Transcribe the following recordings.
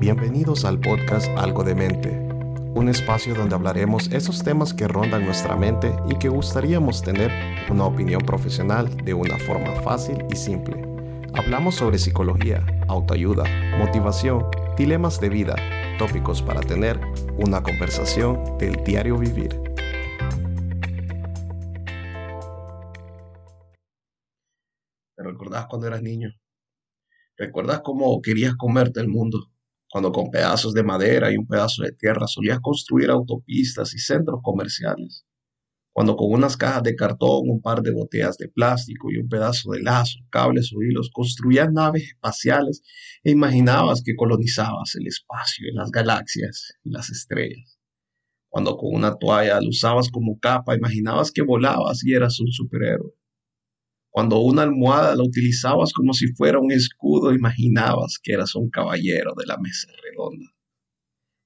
Bienvenidos al podcast Algo de Mente, un espacio donde hablaremos esos temas que rondan nuestra mente y que gustaríamos tener una opinión profesional de una forma fácil y simple. Hablamos sobre psicología, autoayuda, motivación, dilemas de vida, tópicos para tener una conversación del diario vivir. ¿Te recordás cuando eras niño? ¿Recuerdas cómo querías comerte el mundo? Cuando con pedazos de madera y un pedazo de tierra solías construir autopistas y centros comerciales. Cuando con unas cajas de cartón, un par de botellas de plástico y un pedazo de lazo, cables o hilos construías naves espaciales e imaginabas que colonizabas el espacio, las galaxias y las estrellas. Cuando con una toalla la usabas como capa, imaginabas que volabas y eras un superhéroe. Cuando una almohada la utilizabas como si fuera un escudo, imaginabas que eras un caballero de la mesa redonda.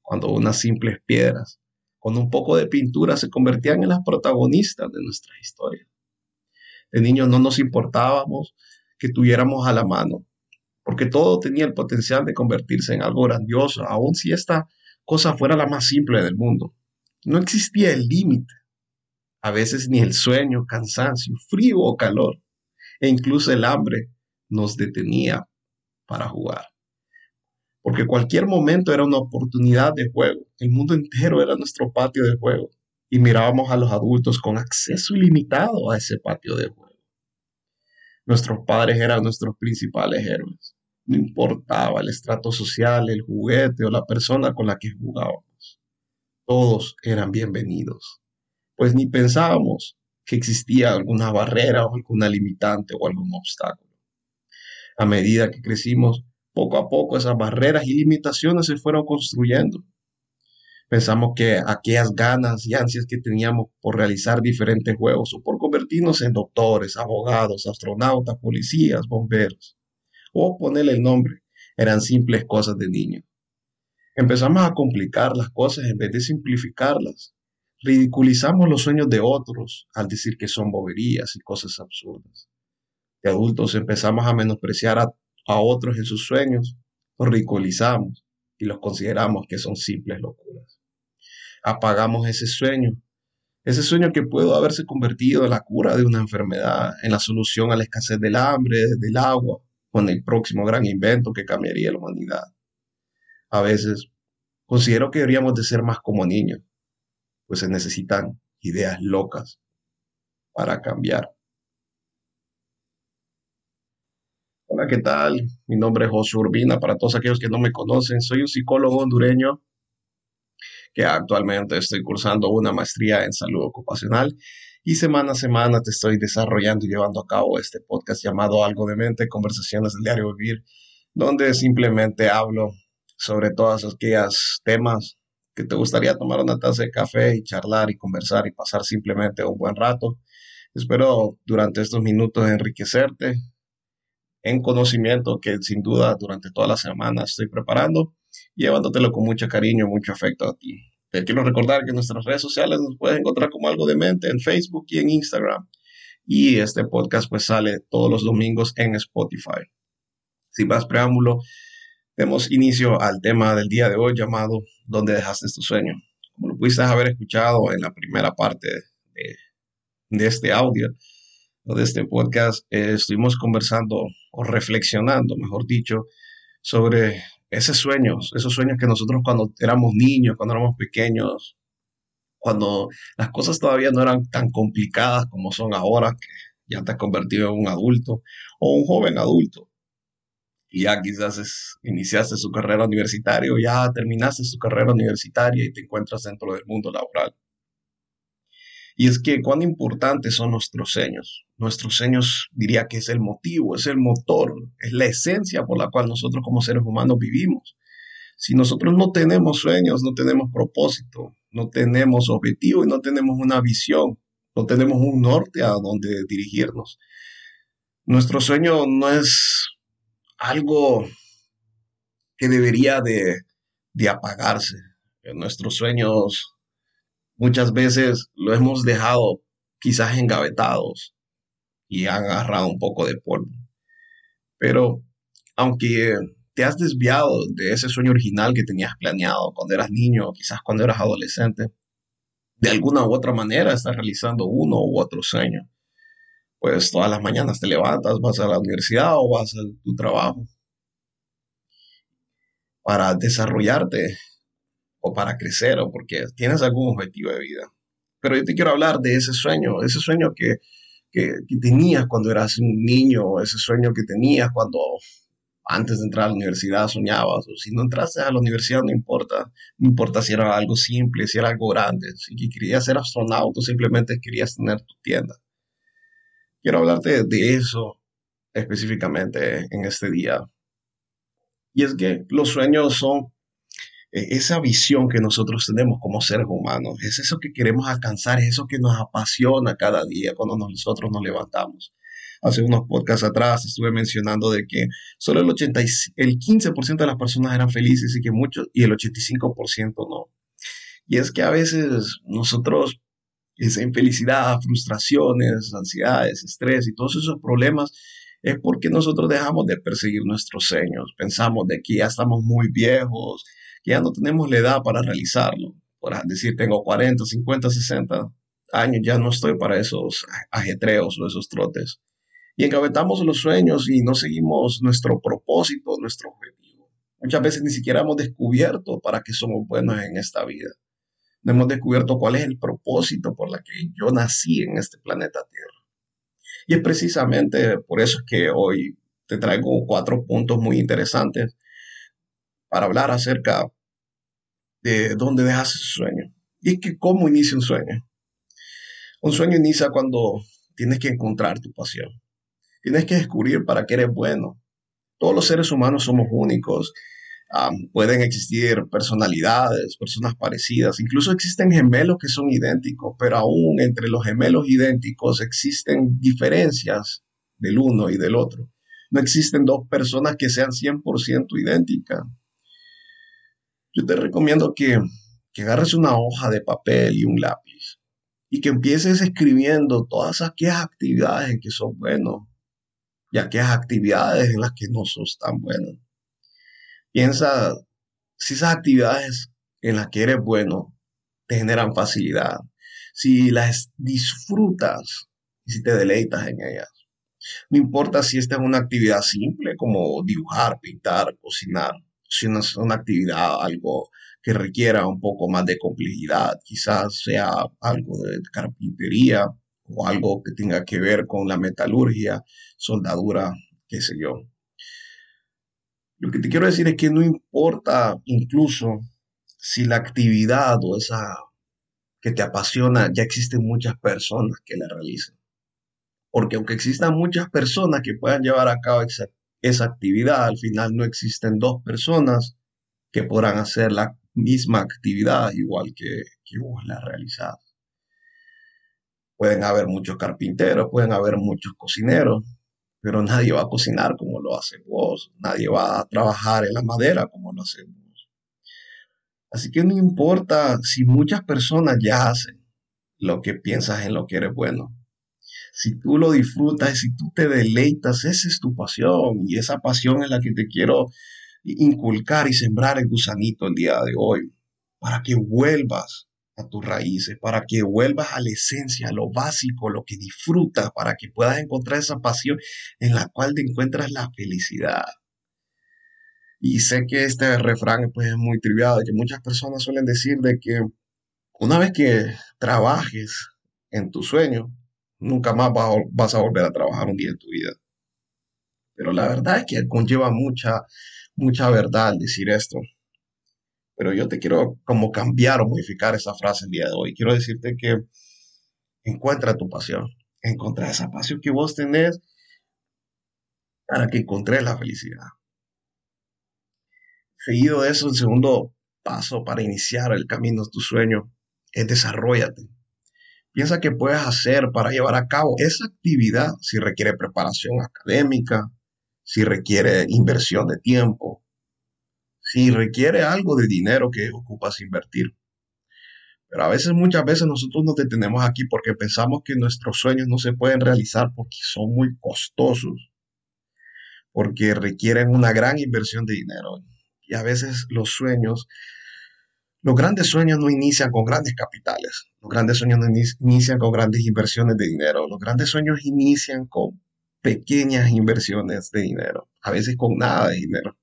Cuando unas simples piedras, con un poco de pintura, se convertían en las protagonistas de nuestra historia. De niños no nos importábamos que tuviéramos a la mano, porque todo tenía el potencial de convertirse en algo grandioso, aun si esta cosa fuera la más simple del mundo. No existía el límite, a veces ni el sueño, cansancio, frío o calor e incluso el hambre nos detenía para jugar. Porque cualquier momento era una oportunidad de juego. El mundo entero era nuestro patio de juego. Y mirábamos a los adultos con acceso ilimitado a ese patio de juego. Nuestros padres eran nuestros principales héroes. No importaba el estrato social, el juguete o la persona con la que jugábamos. Todos eran bienvenidos. Pues ni pensábamos que existía alguna barrera o alguna limitante o algún obstáculo. A medida que crecimos, poco a poco esas barreras y limitaciones se fueron construyendo. Pensamos que aquellas ganas y ansias que teníamos por realizar diferentes juegos o por convertirnos en doctores, abogados, astronautas, policías, bomberos, o ponerle el nombre, eran simples cosas de niño. Empezamos a complicar las cosas en vez de simplificarlas Ridiculizamos los sueños de otros al decir que son boberías y cosas absurdas. De adultos empezamos a menospreciar a, otros en sus sueños, los ridiculizamos y los consideramos que son simples locuras. Apagamos ese sueño, ese sueño que pudo haberse convertido en la cura de una enfermedad, en la solución a la escasez del hambre, del agua, o en el próximo gran invento que cambiaría la humanidad. A veces considero que deberíamos de ser más como niños, pues se necesitan ideas locas para cambiar. Hola, ¿qué tal? Mi nombre es José Urbina. Para todos aquellos que no me conocen, soy un psicólogo hondureño que actualmente estoy cursando una maestría en salud ocupacional y semana a semana te estoy desarrollando y llevando a cabo este podcast llamado Algo de Mente, Conversaciones del Diario Vivir, donde simplemente hablo sobre todos aquellos temas que te gustaría tomar una taza de café y charlar y conversar y pasar simplemente un buen rato. Espero durante estos minutos enriquecerte en conocimiento que sin duda durante toda la semana estoy preparando, llevándotelo con mucho cariño, mucho afecto a ti. Te quiero recordar que nuestras redes sociales nos puedes encontrar como algo de mente en Facebook y en Instagram. Y este podcast pues sale todos los domingos en Spotify. Sin más preámbulo, demos inicio al tema del día de hoy llamado ¿Dónde dejaste tu sueño? Como lo pudiste haber escuchado en la primera parte de, este audio o de este podcast, eh, estuvimos conversando o reflexionando, mejor dicho, sobre esos sueños, esos sueños que nosotros cuando éramos niños, cuando éramos pequeños, cuando las cosas todavía no eran tan complicadas como son ahora, que ya te has convertido en un adulto o un joven adulto ya quizás iniciaste su carrera universitaria ya terminaste su carrera universitaria y te encuentras dentro del mundo laboral. Y es que cuán importantes son nuestros sueños. Nuestros sueños diría que es el motivo, es el motor, es la esencia por la cual nosotros como seres humanos vivimos. Si nosotros no tenemos sueños, no tenemos propósito, no tenemos objetivo y no tenemos una visión, no tenemos un norte a donde dirigirnos. Nuestro sueño no es algo que debería de, apagarse. En nuestros sueños muchas veces lo hemos dejado quizás engavetados y han agarrado un poco de polvo. Pero aunque te has desviado de ese sueño original que tenías planeado cuando eras niño quizás cuando eras adolescente, de alguna u otra manera estás realizando uno u otro sueño. Pues todas las mañanas te levantas, vas a la universidad o vas a tu trabajo para desarrollarte o para crecer o porque tienes algún objetivo de vida. Pero yo te quiero hablar de ese sueño, ese sueño que, que, tenías cuando eras un niño, ese sueño que tenías cuando antes de entrar a la universidad soñabas, o si no entraste a la universidad no importa, no importa si era algo simple, si era algo grande, si querías ser astronauta simplemente querías tener tu tienda. Quiero hablarte de eso específicamente en este día. Y es que los sueños son e, esa visión que nosotros tenemos como seres humanos, es eso que queremos alcanzar, es eso que nos apasiona cada día cuando nosotros nos levantamos. Hace unos podcasts atrás estuve mencionando de que solo el, 80, el 15% de las personas eran felices y que muchos, y el 85% no. Y es que a veces nosotros, esa infelicidad, frustraciones, ansiedades, estrés y todos esos problemas, es porque nosotros dejamos de perseguir nuestros sueños. Pensamos de que ya estamos muy viejos, ya no tenemos la edad para realizarlo. Por decir, tengo 40, 50, 60 años, ya no estoy para esos ajetreos o esos trotes. Y encabezamos los sueños y no seguimos nuestro propósito, nuestro objetivo. Muchas veces ni siquiera hemos descubierto para qué somos buenos en esta vida. No hemos descubierto cuál es el propósito por la que yo nací en este planeta Tierra. Y es precisamente por eso que hoy te traigo cuatro puntos muy interesantes para hablar acerca de dónde dejas ese sueño. Y es que cómo inicia un sueño. Un sueño inicia cuando tienes que encontrar tu pasión. Tienes que descubrir para qué eres bueno. Todos los seres humanos somos únicos. Pueden existir personalidades, personas parecidas. Incluso existen gemelos que son idénticos, pero aún entre los gemelos idénticos existen diferencias del uno y del otro. No existen dos personas que sean 100% idénticas. Yo te recomiendo que, que agarres una hoja de papel y un lápiz y que empieces escribiendo todas aquellas actividades en que sos bueno y aquellas actividades en las que no sos tan bueno. Piensa si esas actividades en las que eres bueno te generan facilidad, si las disfrutas y si te deleitas en ellas. No importa si esta es una actividad simple como dibujar, pintar, cocinar si no es una actividad, algo que requiera un poco más de complejidad, quizás sea algo de carpintería o algo que tenga que ver con la metalurgia, soldadura, qué sé yo. Lo que te quiero decir es que no importa incluso si la actividad o esa que te apasiona, ya existen muchas personas que la realizan. Porque aunque existan muchas personas que puedan llevar a cabo esa esa actividad. Al final no existen dos personas que podrán hacer la misma actividad igual que, que vos la realizás. Pueden haber muchos carpinteros, pueden haber muchos cocineros, pero nadie va a cocinar como lo hace vos, nadie va a trabajar en la madera como lo hace vos. Así que no importa si muchas personas ya hacen lo que piensas en lo que eres bueno si tú lo disfrutas, si tú te deleitas, esa es tu pasión y esa pasión es la que te quiero inculcar y sembrar el gusanito el día de hoy, para que vuelvas a tus raíces, para que vuelvas a la esencia, a lo básico, lo que disfrutas, para que puedas encontrar esa pasión en la cual te encuentras la felicidad. Y sé que este refrán pues, es muy trivial, que muchas personas suelen decir de que una vez que trabajes en tu sueño, nunca más vas a volver a trabajar un día en tu vida. Pero la verdad es que conlleva mucha, mucha verdad decir esto. Pero yo te quiero como cambiar o modificar esa frase el día de hoy. Quiero decirte que encuentra tu pasión. Encuentra esa pasión que vos tenés para que encontres la felicidad. Seguido de eso, el segundo paso para iniciar el camino de tu sueño es desarrollate. Piensa que puedes hacer para llevar a cabo esa actividad si requiere preparación académica, si requiere inversión de tiempo, si requiere algo de dinero que ocupas invertir. Pero a veces, muchas veces nosotros nos detenemos aquí porque pensamos que nuestros sueños no se pueden realizar porque son muy costosos. porque requieren una gran inversión de dinero. Y a veces los sueños, los grandes sueños no inician con grandes capitales, los grandes sueños no inician con grandes inversiones de dinero, los grandes sueños inician con pequeñas inversiones de dinero, a veces con nada de dinero.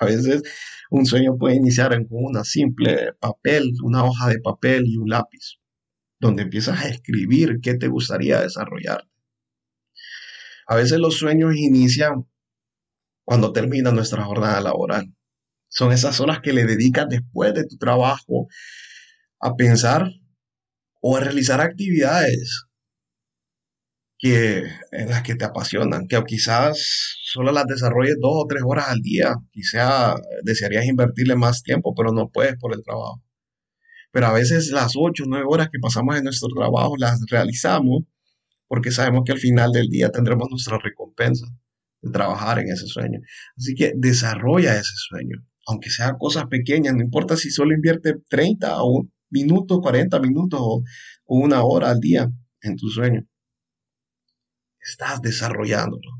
A veces un sueño puede iniciar con una simple papel, una hoja de papel y un lápiz, donde empiezas a escribir qué te gustaría desarrollar. A veces los sueños inician cuando termina nuestra jornada laboral. Son esas horas que le dedicas después de tu trabajo a pensar o a realizar actividades que, en las que te apasionan, que quizás solo las desarrolles dos o tres horas al día. Quizá desearías invertirle más tiempo, pero no puedes por el trabajo. Pero a veces las ocho o nueve horas que pasamos en nuestro trabajo las realizamos porque sabemos que al final del día tendremos nuestra recompensa de trabajar en ese sueño. Así que desarrolla ese sueño, aunque sean cosas pequeñas, no importa si solo invierte 30 o minutos, 40 minutos o, una hora al día en tu sueño. Estás desarrollándolo.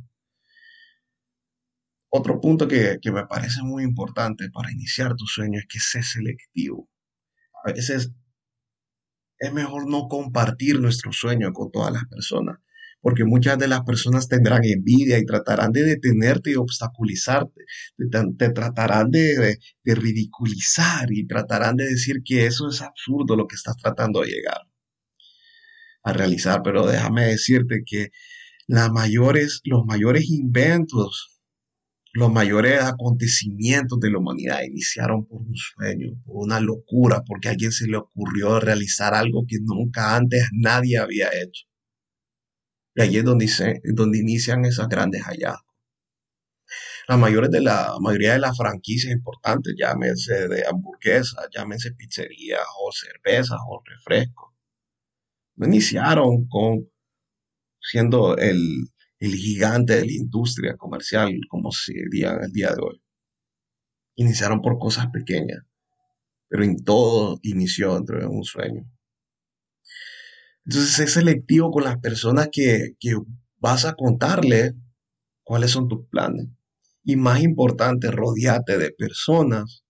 Otro punto que, que me parece muy importante para iniciar tu sueño es que sé selectivo. A veces es mejor no compartir nuestro sueño con todas las personas, porque muchas de las personas tendrán envidia y tratarán de detenerte y obstaculizarte, te, tratarán de, de, ridiculizar y tratarán de decir que eso es absurdo lo que estás tratando de llegar a realizar, pero déjame decirte que las mayores, los mayores inventos los mayores acontecimientos de la humanidad iniciaron por un sueño, por una locura, porque a alguien se le ocurrió realizar algo que nunca antes nadie había hecho. Y allí es donde, donde inician esas grandes hallazgos. La, mayores de la mayoría de las franquicias importantes, llámense de hamburguesas, llámense pizzerías o cervezas o refrescos, iniciaron con siendo el, el gigante de la industria comercial, como se diría el día de hoy. Iniciaron por cosas pequeñas, pero en todo inició dentro de un sueño. Entonces, es selectivo con las personas que, que vas a contarle cuáles son tus planes. Y más importante, rodeate de personas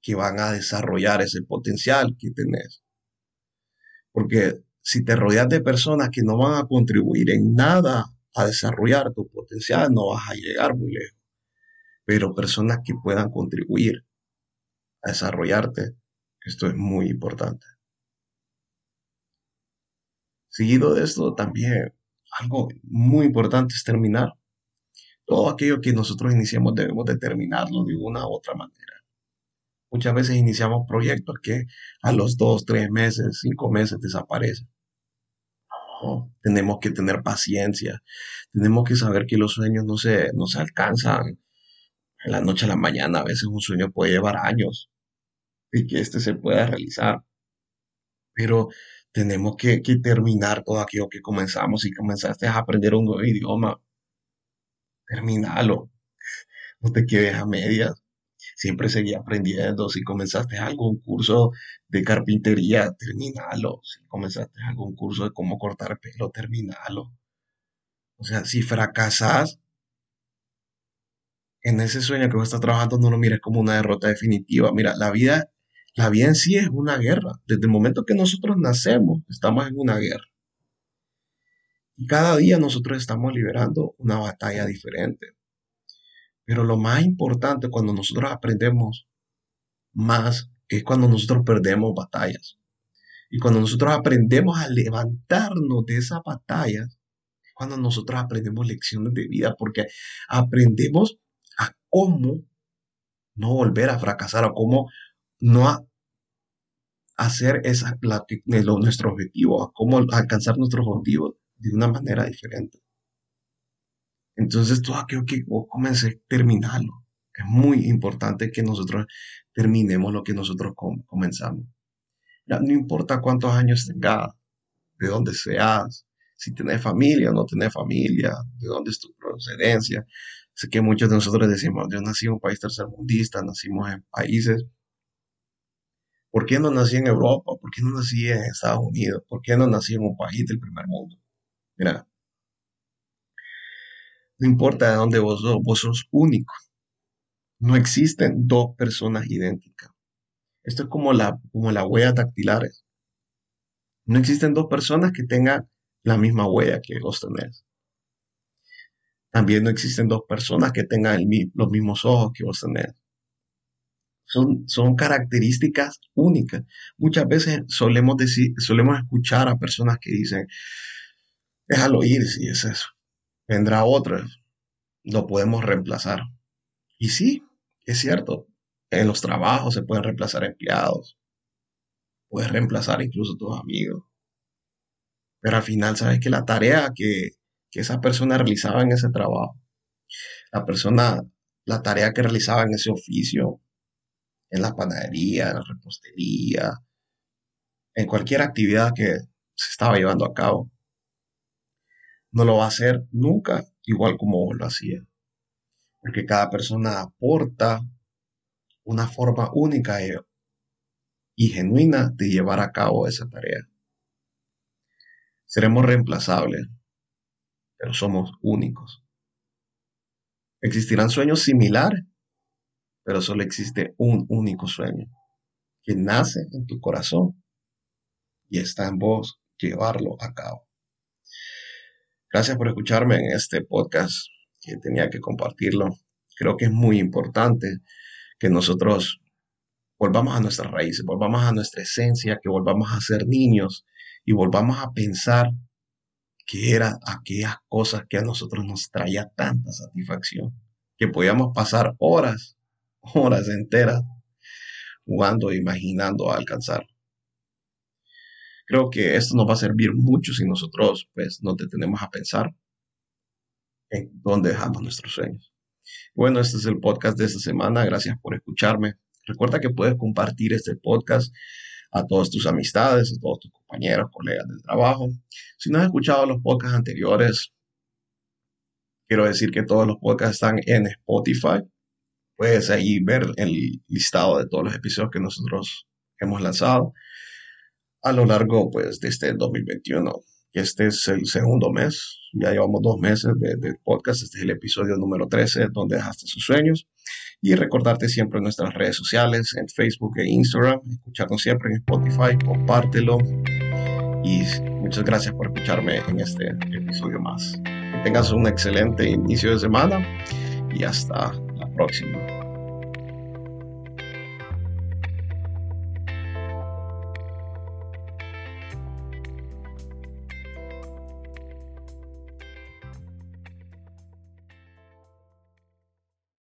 que van a desarrollar ese potencial que tenés. Porque si te rodeas de personas que no van a contribuir en nada a desarrollar tu potencial, no vas a llegar muy lejos. Pero personas que puedan contribuir a desarrollarte, esto es muy importante. Seguido de esto, también algo muy importante es terminar. Todo aquello que nosotros iniciamos debemos de terminarlo de una u otra manera. Muchas veces iniciamos proyectos que a los dos, tres meses, cinco meses desaparecen. Tenemos que tener paciencia, tenemos que saber que los sueños no se, no se alcanzan. En la noche a la mañana, a veces un sueño puede llevar años y que este se pueda realizar, pero tenemos que, que terminar todo aquello que comenzamos. Si comenzaste a aprender un nuevo idioma, terminalo, no te quedes a medias siempre seguí aprendiendo. Si comenzaste algún curso de carpintería, terminalo. Si comenzaste algún curso de cómo cortar pelo, terminalo. O sea, si fracasas en ese sueño que vos estás trabajando, no lo mires como una derrota definitiva. Mira, la vida, la vida en sí es una guerra. Desde el momento que nosotros nacemos, estamos en una guerra. Y cada día nosotros estamos liberando una batalla diferente. Pero lo más importante cuando nosotros aprendemos más es cuando nosotros perdemos batallas. Y cuando nosotros aprendemos a levantarnos de esas batallas, es cuando nosotros aprendemos lecciones de vida, porque aprendemos a cómo no volver a fracasar, o cómo no hacer esa, nuestro objetivo, a cómo alcanzar nuestros objetivos de una manera diferente. Entonces, todo aquello que vos comencé, terminarlo. Es muy importante que nosotros terminemos lo que nosotros comenzamos. no importa cuántos años tengas, de dónde seas, si tenés familia o no tenés familia, de dónde es tu procedencia. Sé que muchos de nosotros decimos, yo nací en un país tercermundista, nacimos en países. ¿Por qué no nací en Europa? ¿Por qué no nací en Estados Unidos? ¿Por qué no nací en un país del primer mundo? Mira, No importa de dónde vos sos, vos sos único. No existen dos personas idénticas. Esto es como la, como la huella dactilares. No existen dos personas que tengan la misma huella que vos tenés. También no existen dos personas que tengan los mismos ojos que vos tenés. Son, son características únicas. Muchas veces solemos, decir, solemos escuchar a personas que dicen, déjalo ir si es eso. Vendrá otro, lo podemos reemplazar. Y sí, es cierto, en los trabajos se pueden reemplazar empleados, puedes reemplazar incluso tus amigos. Pero al final sabes que la tarea que, que esa persona realizaba en ese trabajo, la persona, la tarea que realizaba en ese oficio, en la panadería, en la repostería, en cualquier actividad que se estaba llevando a cabo, no lo va a hacer nunca igual como lo hacía. Porque cada persona aporta una forma única y genuina de llevar a cabo esa tarea. Seremos reemplazables, pero somos únicos. Existirán sueños similares, pero solo existe un único sueño, que nace en tu corazón y está en vos llevarlo a cabo. Gracias por escucharme en este podcast que tenía que compartirlo. Creo que es muy importante que nosotros volvamos a nuestras raíces, volvamos a nuestra esencia, que volvamos a ser niños y volvamos a pensar que eran aquellas cosas que a nosotros nos traía tanta satisfacción, que podíamos pasar horas, horas enteras jugando e imaginando alcanzar. Creo que esto nos va a servir mucho si nosotros pues nos detenemos a pensar en dónde dejamos nuestros sueños. Bueno, este es el podcast de esta semana. Gracias por escucharme. Recuerda que puedes compartir este podcast a todas tus amistades, a todos tus compañeros, colegas del trabajo. Si no has escuchado los podcasts anteriores, quiero decir que todos los podcasts están en Spotify. Puedes ahí ver el listado de todos los episodios que nosotros hemos lanzado a lo largo pues, de este 2021. Este es el segundo mes, ya llevamos dos meses de, podcast, este es el episodio número 13, donde dejaste sus sueños. Y recordarte siempre en nuestras redes sociales, en Facebook e Instagram, escucharnos siempre en Spotify, compártelo. Y muchas gracias por escucharme en este episodio más. Que tengas un excelente inicio de semana y hasta la próxima.